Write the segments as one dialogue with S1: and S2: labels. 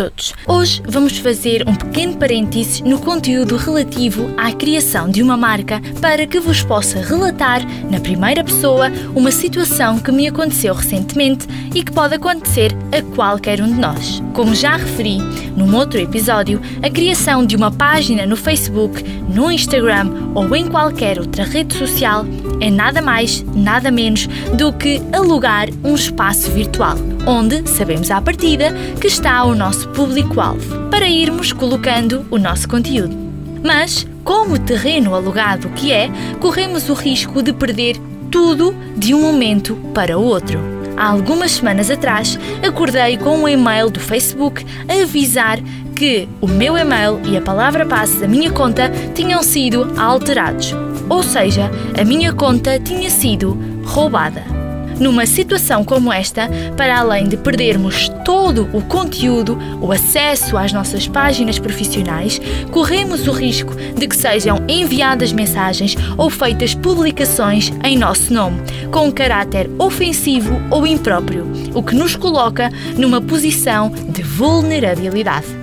S1: todos! Hoje vamos fazer um pequeno parênteses no conteúdo relativo à criação de uma marca para que vos possa relatar, na primeira pessoa, uma situação que me aconteceu recentemente e que pode acontecer a qualquer um de nós. Como já referi num outro episódio, a criação de uma página no Facebook, no Instagram ou em qualquer outra rede social é nada mais, nada menos do que alugar um espaço virtual, onde sabemos à partida que está o nosso público-alvo, para irmos colocando o nosso conteúdo. Mas, como terreno alugado que é, corremos o risco de perder tudo de um momento para o outro. Há algumas semanas atrás, acordei com um e-mail do Facebook a avisar que o meu e-mail e a palavra passe da minha conta tinham sido alterados. Ou seja, a minha conta tinha sido roubada. Numa situação como esta, para além de perdermos todo o conteúdo, o acesso às nossas páginas profissionais, corremos o risco de que sejam enviadas mensagens ou feitas publicações em nosso nome, com caráter ofensivo ou impróprio, o que nos coloca numa posição de vulnerabilidade.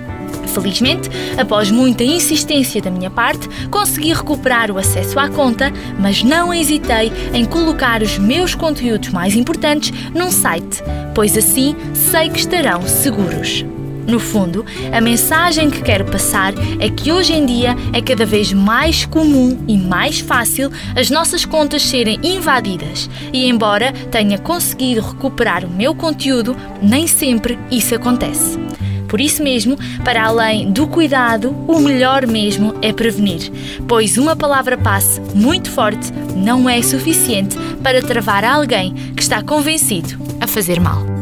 S1: Felizmente, após muita insistência da minha parte, consegui recuperar o acesso à conta, mas não hesitei em colocar os meus conteúdos mais importantes num site, pois assim sei que estarão seguros. No fundo, a mensagem que quero passar é que hoje em dia é cada vez mais comum e mais fácil as nossas contas serem invadidas, e embora tenha conseguido recuperar o meu conteúdo, nem sempre isso acontece. Por isso mesmo, para além do cuidado, o melhor mesmo é prevenir, pois uma palavra passe muito forte não é suficiente para travar alguém que está convencido a fazer mal.